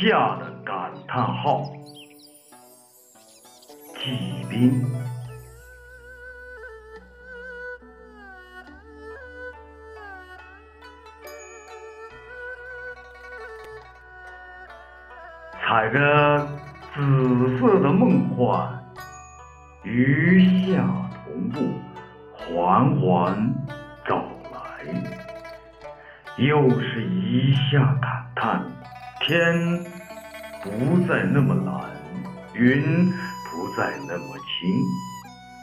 夏的感叹号，骑兵。踩着紫色的梦幻，与夏同步，缓缓走来。又是一下感叹，天不再那么蓝，云不再那么轻，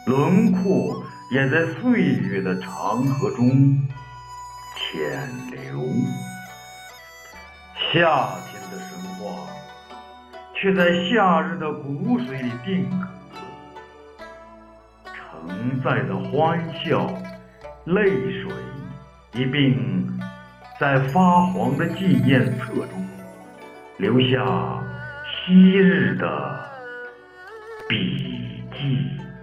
轮廓也在岁月的长河中潜流。夏天的神话。却在夏日的骨髓里定格，承载的欢笑、泪水，一并在发黄的纪念册中留下昔日的笔记。